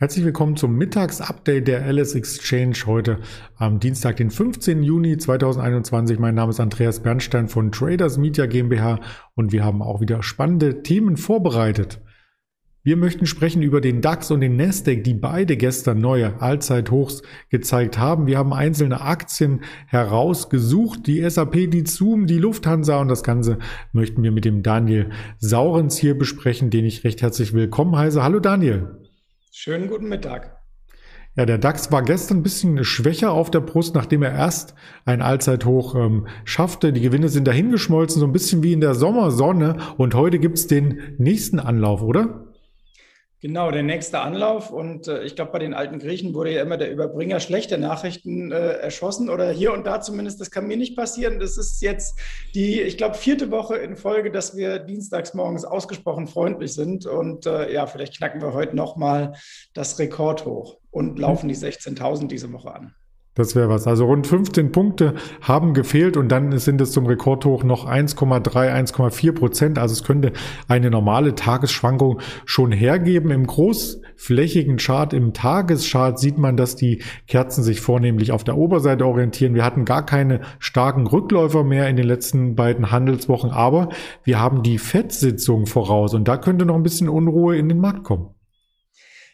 Herzlich willkommen zum Mittagsupdate der Alice Exchange heute am Dienstag, den 15. Juni 2021. Mein Name ist Andreas Bernstein von Traders Media GmbH und wir haben auch wieder spannende Themen vorbereitet. Wir möchten sprechen über den DAX und den Nasdaq, die beide gestern neue Allzeithochs gezeigt haben. Wir haben einzelne Aktien herausgesucht, die SAP, die Zoom, die Lufthansa und das Ganze möchten wir mit dem Daniel Saurens hier besprechen, den ich recht herzlich willkommen heiße. Hallo Daniel. Schönen guten Mittag. Ja, der DAX war gestern ein bisschen schwächer auf der Brust, nachdem er erst ein Allzeithoch ähm, schaffte. Die Gewinne sind dahingeschmolzen, so ein bisschen wie in der Sommersonne. Und heute gibt's den nächsten Anlauf, oder? Genau, der nächste Anlauf. Und äh, ich glaube, bei den alten Griechen wurde ja immer der Überbringer schlechter Nachrichten äh, erschossen oder hier und da zumindest. Das kann mir nicht passieren. Das ist jetzt die, ich glaube, vierte Woche in Folge, dass wir dienstags morgens ausgesprochen freundlich sind. Und äh, ja, vielleicht knacken wir heute nochmal das Rekord hoch und laufen die 16.000 diese Woche an. Das wäre was. Also rund 15 Punkte haben gefehlt und dann sind es zum Rekordhoch noch 1,3, 1,4 Prozent. Also es könnte eine normale Tagesschwankung schon hergeben. Im großflächigen Chart, im Tageschart sieht man, dass die Kerzen sich vornehmlich auf der Oberseite orientieren. Wir hatten gar keine starken Rückläufer mehr in den letzten beiden Handelswochen, aber wir haben die FED-Sitzung voraus und da könnte noch ein bisschen Unruhe in den Markt kommen.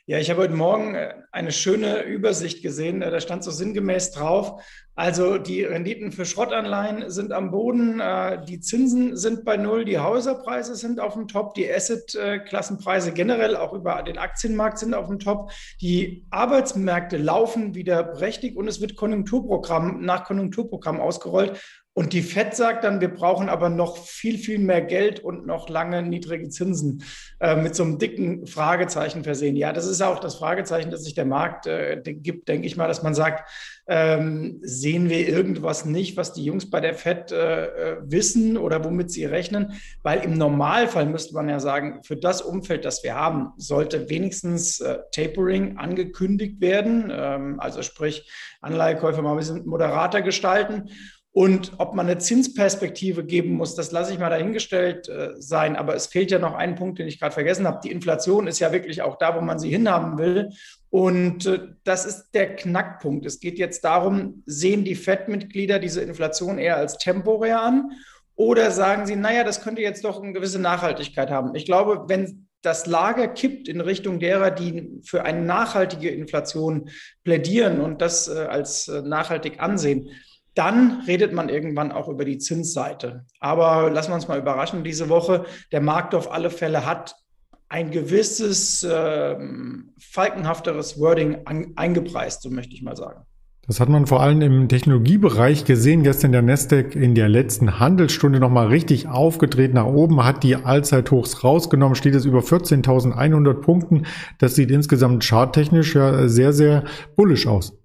Ja, ich habe heute Morgen äh, eine schöne Übersicht gesehen. Äh, da stand so sinngemäß drauf. Also die Renditen für Schrottanleihen sind am Boden, äh, die Zinsen sind bei Null, die Häuserpreise sind auf dem Top, die Asset-Klassenpreise generell auch über den Aktienmarkt sind auf dem Top. Die Arbeitsmärkte laufen wieder prächtig und es wird Konjunkturprogramm nach Konjunkturprogramm ausgerollt. Und die FED sagt dann, wir brauchen aber noch viel, viel mehr Geld und noch lange niedrige Zinsen äh, mit so einem dicken Fragezeichen versehen. Ja, das ist auch das Fragezeichen, das sich der Markt äh, gibt, denke ich mal, dass man sagt, ähm, sehen wir irgendwas nicht, was die Jungs bei der FED äh, äh, wissen oder womit sie rechnen? Weil im Normalfall müsste man ja sagen, für das Umfeld, das wir haben, sollte wenigstens äh, Tapering angekündigt werden. Ähm, also sprich, Anleihekäufe mal ein bisschen moderater gestalten. Und ob man eine Zinsperspektive geben muss, das lasse ich mal dahingestellt äh, sein. Aber es fehlt ja noch ein Punkt, den ich gerade vergessen habe. Die Inflation ist ja wirklich auch da, wo man sie hinhaben will. Und äh, das ist der Knackpunkt. Es geht jetzt darum, sehen die FED-Mitglieder diese Inflation eher als temporär an oder sagen sie, naja, das könnte jetzt doch eine gewisse Nachhaltigkeit haben. Ich glaube, wenn das Lager kippt in Richtung derer, die für eine nachhaltige Inflation plädieren und das äh, als äh, nachhaltig ansehen, dann redet man irgendwann auch über die Zinsseite. Aber lassen wir uns mal überraschen diese Woche. Der Markt auf alle Fälle hat ein gewisses äh, falkenhafteres Wording an, eingepreist, so möchte ich mal sagen. Das hat man vor allem im Technologiebereich gesehen. Gestern der Nasdaq in der letzten Handelsstunde nochmal richtig aufgedreht nach oben, hat die Allzeithochs rausgenommen, steht es über 14.100 Punkten. Das sieht insgesamt charttechnisch ja sehr, sehr bullisch aus.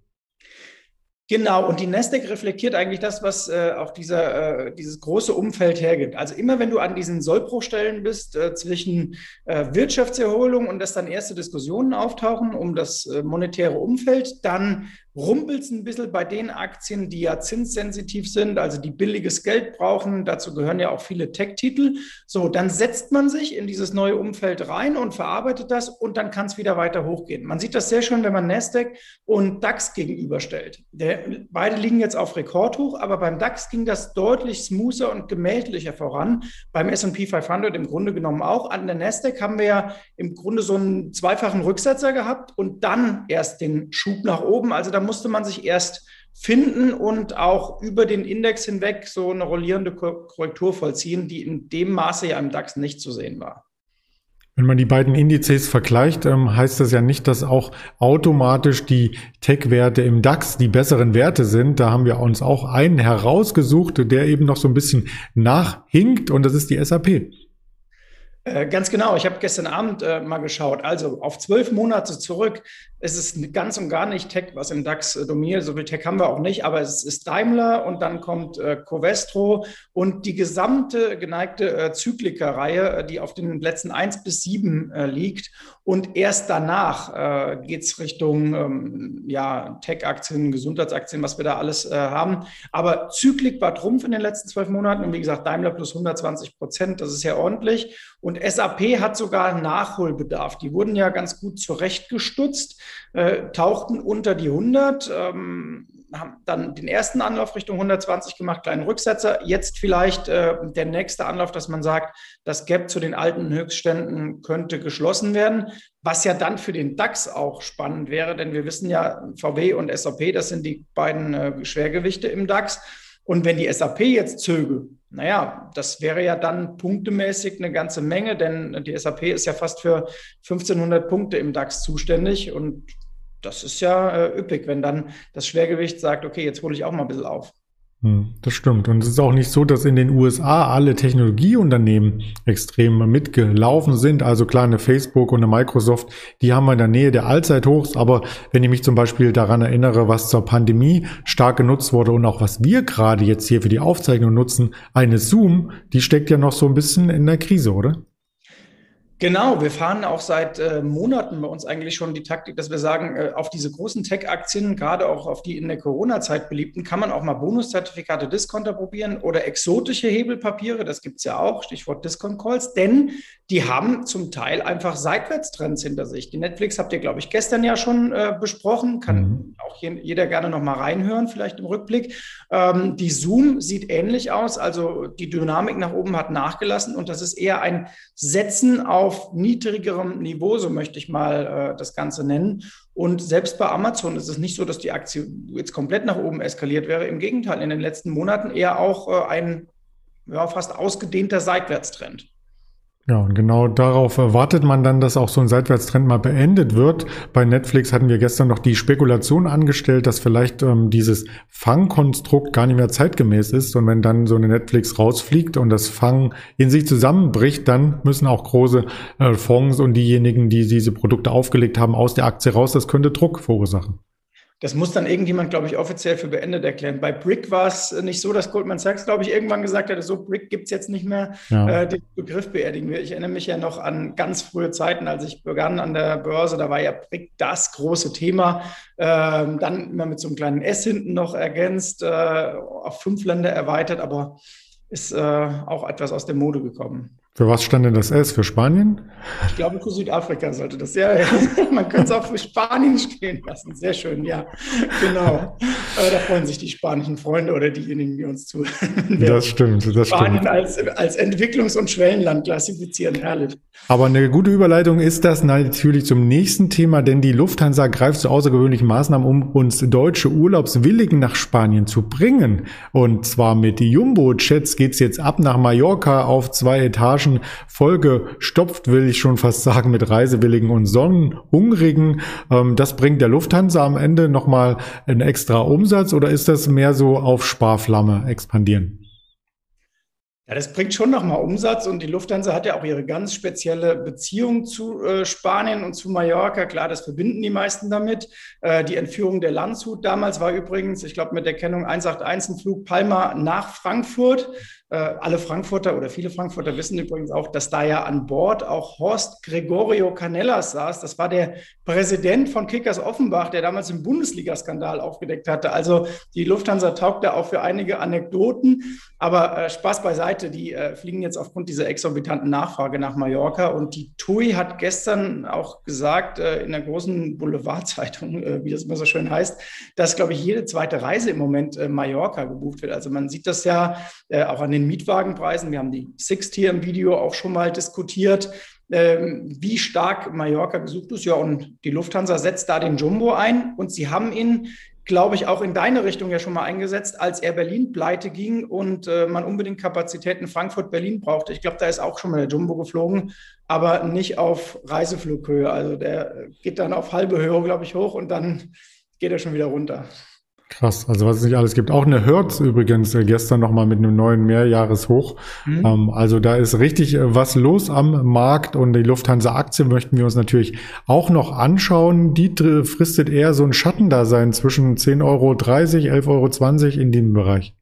Genau, und die Nasdaq reflektiert eigentlich das, was äh, auch dieser, äh, dieses große Umfeld hergibt. Also immer wenn du an diesen Sollbruchstellen bist äh, zwischen äh, Wirtschaftserholung und dass dann erste Diskussionen auftauchen um das äh, monetäre Umfeld, dann rumpelt es ein bisschen bei den Aktien, die ja zinssensitiv sind, also die billiges Geld brauchen. Dazu gehören ja auch viele Tech-Titel. So, dann setzt man sich in dieses neue Umfeld rein und verarbeitet das und dann kann es wieder weiter hochgehen. Man sieht das sehr schön, wenn man Nasdaq und DAX gegenüberstellt. Der, beide liegen jetzt auf Rekordhoch, aber beim DAX ging das deutlich smoother und gemächlicher voran. Beim S&P 500 im Grunde genommen auch. An der Nasdaq haben wir ja im Grunde so einen zweifachen Rücksetzer gehabt und dann erst den Schub nach oben. Also da musste man sich erst finden und auch über den Index hinweg so eine rollierende Korrektur vollziehen, die in dem Maße ja im DAX nicht zu sehen war. Wenn man die beiden Indizes vergleicht, ähm, heißt das ja nicht, dass auch automatisch die Tech-Werte im DAX die besseren Werte sind. Da haben wir uns auch einen herausgesucht, der eben noch so ein bisschen nachhinkt und das ist die SAP. Äh, ganz genau. Ich habe gestern Abend äh, mal geschaut. Also auf zwölf Monate zurück ist es ganz und gar nicht Tech, was im DAX äh, dominiert. So viel Tech haben wir auch nicht, aber es ist Daimler und dann kommt äh, Covestro und die gesamte geneigte äh, Zyklika-Reihe, äh, die auf den Plätzen eins bis sieben liegt. Und erst danach äh, geht es Richtung ähm, ja, Tech-Aktien, Gesundheitsaktien, was wir da alles äh, haben. Aber Zyklik war Trumpf in den letzten zwölf Monaten. Und wie gesagt, Daimler plus 120 Prozent, das ist ja ordentlich. Und SAP hat sogar Nachholbedarf. Die wurden ja ganz gut zurechtgestutzt, äh, tauchten unter die 100. Ähm, haben dann den ersten Anlauf Richtung 120 gemacht, kleinen Rücksetzer. Jetzt vielleicht äh, der nächste Anlauf, dass man sagt, das Gap zu den alten Höchstständen könnte geschlossen werden, was ja dann für den DAX auch spannend wäre, denn wir wissen ja, VW und SAP, das sind die beiden äh, Schwergewichte im DAX. Und wenn die SAP jetzt zöge, naja, das wäre ja dann punktemäßig eine ganze Menge, denn die SAP ist ja fast für 1500 Punkte im DAX zuständig und das ist ja äh, üppig, wenn dann das Schwergewicht sagt, okay, jetzt hole ich auch mal ein bisschen auf. Hm, das stimmt. Und es ist auch nicht so, dass in den USA alle Technologieunternehmen extrem mitgelaufen sind. Also klar, eine Facebook und eine Microsoft, die haben wir in der Nähe der Allzeithochs. Aber wenn ich mich zum Beispiel daran erinnere, was zur Pandemie stark genutzt wurde und auch was wir gerade jetzt hier für die Aufzeichnung nutzen, eine Zoom, die steckt ja noch so ein bisschen in der Krise, oder? Genau, wir fahren auch seit äh, Monaten bei uns eigentlich schon die Taktik, dass wir sagen, äh, auf diese großen Tech-Aktien, gerade auch auf die in der Corona-Zeit beliebten, kann man auch mal Bonuszertifikate, Discounter probieren oder exotische Hebelpapiere, das gibt es ja auch, Stichwort Discount-Calls, denn die haben zum Teil einfach Seitwärtstrends hinter sich. Die Netflix habt ihr, glaube ich, gestern ja schon äh, besprochen, kann mhm. auch jeder gerne noch mal reinhören, vielleicht im Rückblick. Ähm, die Zoom sieht ähnlich aus, also die Dynamik nach oben hat nachgelassen und das ist eher ein Setzen auf auf niedrigerem Niveau, so möchte ich mal äh, das Ganze nennen. Und selbst bei Amazon ist es nicht so, dass die Aktie jetzt komplett nach oben eskaliert wäre. Im Gegenteil, in den letzten Monaten eher auch äh, ein ja, fast ausgedehnter Seitwärtstrend. Ja, und genau darauf wartet man dann, dass auch so ein Seitwärtstrend mal beendet wird. Bei Netflix hatten wir gestern noch die Spekulation angestellt, dass vielleicht ähm, dieses Fangkonstrukt gar nicht mehr zeitgemäß ist. Und wenn dann so eine Netflix rausfliegt und das Fang in sich zusammenbricht, dann müssen auch große äh, Fonds und diejenigen, die diese Produkte aufgelegt haben, aus der Aktie raus. Das könnte Druck verursachen. Das muss dann irgendjemand, glaube ich, offiziell für beendet erklären. Bei Brick war es nicht so, dass Goldman Sachs, glaube ich, irgendwann gesagt hat, so Brick gibt es jetzt nicht mehr. Ja. Äh, den Begriff beerdigen wir. Ich erinnere mich ja noch an ganz frühe Zeiten, als ich begann an der Börse, da war ja Brick das große Thema. Ähm, dann immer mit so einem kleinen S hinten noch ergänzt, äh, auf fünf Länder erweitert, aber ist äh, auch etwas aus der Mode gekommen. Für was stand denn das S? Für Spanien? Ich glaube, für Südafrika sollte das. Ja, ja. man könnte es auch für Spanien stehen lassen. Sehr schön, ja. Genau. Aber da freuen sich die spanischen Freunde oder diejenigen, die uns zuhören. Das stimmt, das Spanien stimmt. Als, als Entwicklungs- und Schwellenland klassifizieren, herrlich. Aber eine gute Überleitung ist das natürlich zum nächsten Thema, denn die Lufthansa greift zu außergewöhnlichen Maßnahmen, um uns deutsche Urlaubswilligen nach Spanien zu bringen. Und zwar mit Jumbo-Jets geht's jetzt ab nach Mallorca auf zwei Etagen vollgestopft, will ich schon fast sagen, mit Reisewilligen und Sonnenhungrigen. Ähm, das bringt der Lufthansa am Ende nochmal einen extra Umsatz oder ist das mehr so auf Sparflamme expandieren? Ja, das bringt schon nochmal Umsatz und die Lufthansa hat ja auch ihre ganz spezielle Beziehung zu äh, Spanien und zu Mallorca. Klar, das verbinden die meisten damit. Äh, die Entführung der Landshut damals war übrigens, ich glaube, mit der Kennung 181 ein Flug Palma nach Frankfurt. Äh, alle Frankfurter oder viele Frankfurter wissen übrigens auch, dass da ja an Bord auch Horst Gregorio Canellas saß. Das war der Präsident von Kickers Offenbach, der damals den Bundesliga-Skandal aufgedeckt hatte. Also die Lufthansa taugt da auch für einige Anekdoten. Aber äh, Spaß beiseite, die äh, fliegen jetzt aufgrund dieser exorbitanten Nachfrage nach Mallorca. Und die TUI hat gestern auch gesagt, äh, in der großen Boulevardzeitung, äh, wie das immer so schön heißt, dass, glaube ich, jede zweite Reise im Moment äh, Mallorca gebucht wird. Also man sieht das ja auch an den den Mietwagenpreisen. Wir haben die Sixt hier im Video auch schon mal diskutiert, ähm, wie stark Mallorca gesucht ist. Ja, und die Lufthansa setzt da den Jumbo ein und sie haben ihn glaube ich, auch in deine Richtung ja schon mal eingesetzt, als er Berlin pleite ging und äh, man unbedingt Kapazitäten Frankfurt-Berlin brauchte. Ich glaube, da ist auch schon mal der Jumbo geflogen, aber nicht auf Reiseflughöhe. Also der geht dann auf halbe Höhe, glaube ich, hoch und dann geht er schon wieder runter. Krass, also was es nicht alles gibt. Auch eine Hertz übrigens äh, gestern nochmal mit einem neuen Mehrjahreshoch. Mhm. Ähm, also da ist richtig äh, was los am Markt und die Lufthansa-Aktie möchten wir uns natürlich auch noch anschauen. Die fristet eher so ein Schattendasein zwischen 10,30 Euro, 11,20 Euro in dem Bereich.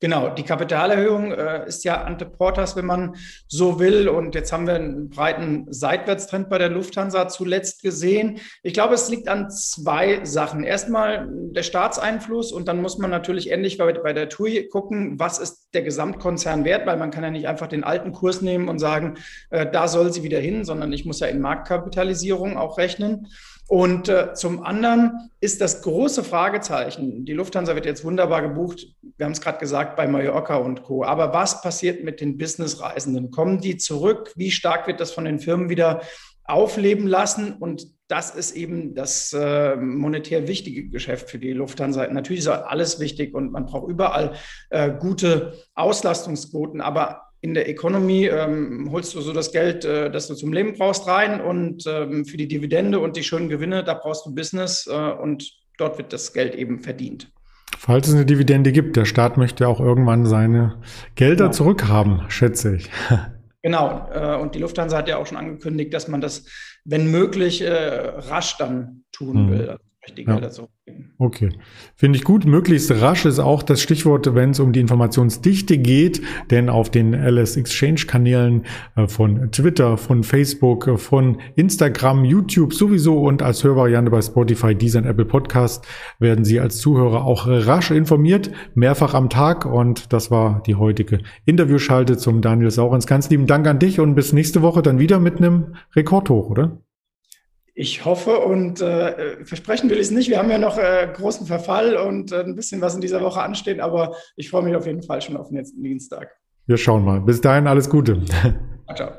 Genau, die Kapitalerhöhung äh, ist ja ante portas, wenn man so will. Und jetzt haben wir einen breiten Seitwärtstrend bei der Lufthansa zuletzt gesehen. Ich glaube, es liegt an zwei Sachen. Erstmal der Staatseinfluss und dann muss man natürlich ähnlich bei, bei der TUI gucken, was ist der Gesamtkonzern wert, weil man kann ja nicht einfach den alten Kurs nehmen und sagen, äh, da soll sie wieder hin, sondern ich muss ja in Marktkapitalisierung auch rechnen. Und äh, zum anderen ist das große Fragezeichen, die Lufthansa wird jetzt wunderbar gebucht, wir haben es gerade gesagt, bei Mallorca und Co. Aber was passiert mit den Businessreisenden? Kommen die zurück? Wie stark wird das von den Firmen wieder aufleben lassen? Und das ist eben das äh, monetär wichtige Geschäft für die Lufthansa. Natürlich ist alles wichtig und man braucht überall äh, gute Auslastungsquoten, aber in der Economy ähm, holst du so das Geld, äh, das du zum Leben brauchst, rein und ähm, für die Dividende und die schönen Gewinne, da brauchst du Business äh, und dort wird das Geld eben verdient. Falls es eine Dividende gibt, der Staat möchte auch irgendwann seine Gelder genau. zurückhaben, schätze ich. Genau, äh, und die Lufthansa hat ja auch schon angekündigt, dass man das, wenn möglich, äh, rasch dann tun mhm. will die Gelder ja. zurückgeben. Okay. Finde ich gut. Möglichst rasch ist auch das Stichwort, wenn es um die Informationsdichte geht, denn auf den LS Exchange Kanälen äh, von Twitter, von Facebook, äh, von Instagram, YouTube sowieso und als Hörvariante bei Spotify, Deezer und Apple Podcast werden Sie als Zuhörer auch rasch informiert, mehrfach am Tag und das war die heutige Interviewschalte zum Daniel Saurens. Ganz lieben Dank an dich und bis nächste Woche dann wieder mit einem Rekordhoch, oder? Ich hoffe und äh, versprechen will ich es nicht. Wir haben ja noch äh, großen Verfall und äh, ein bisschen was in dieser Woche anstehen, aber ich freue mich auf jeden Fall schon auf den nächsten Dienstag. Wir schauen mal. Bis dahin alles Gute. Ciao.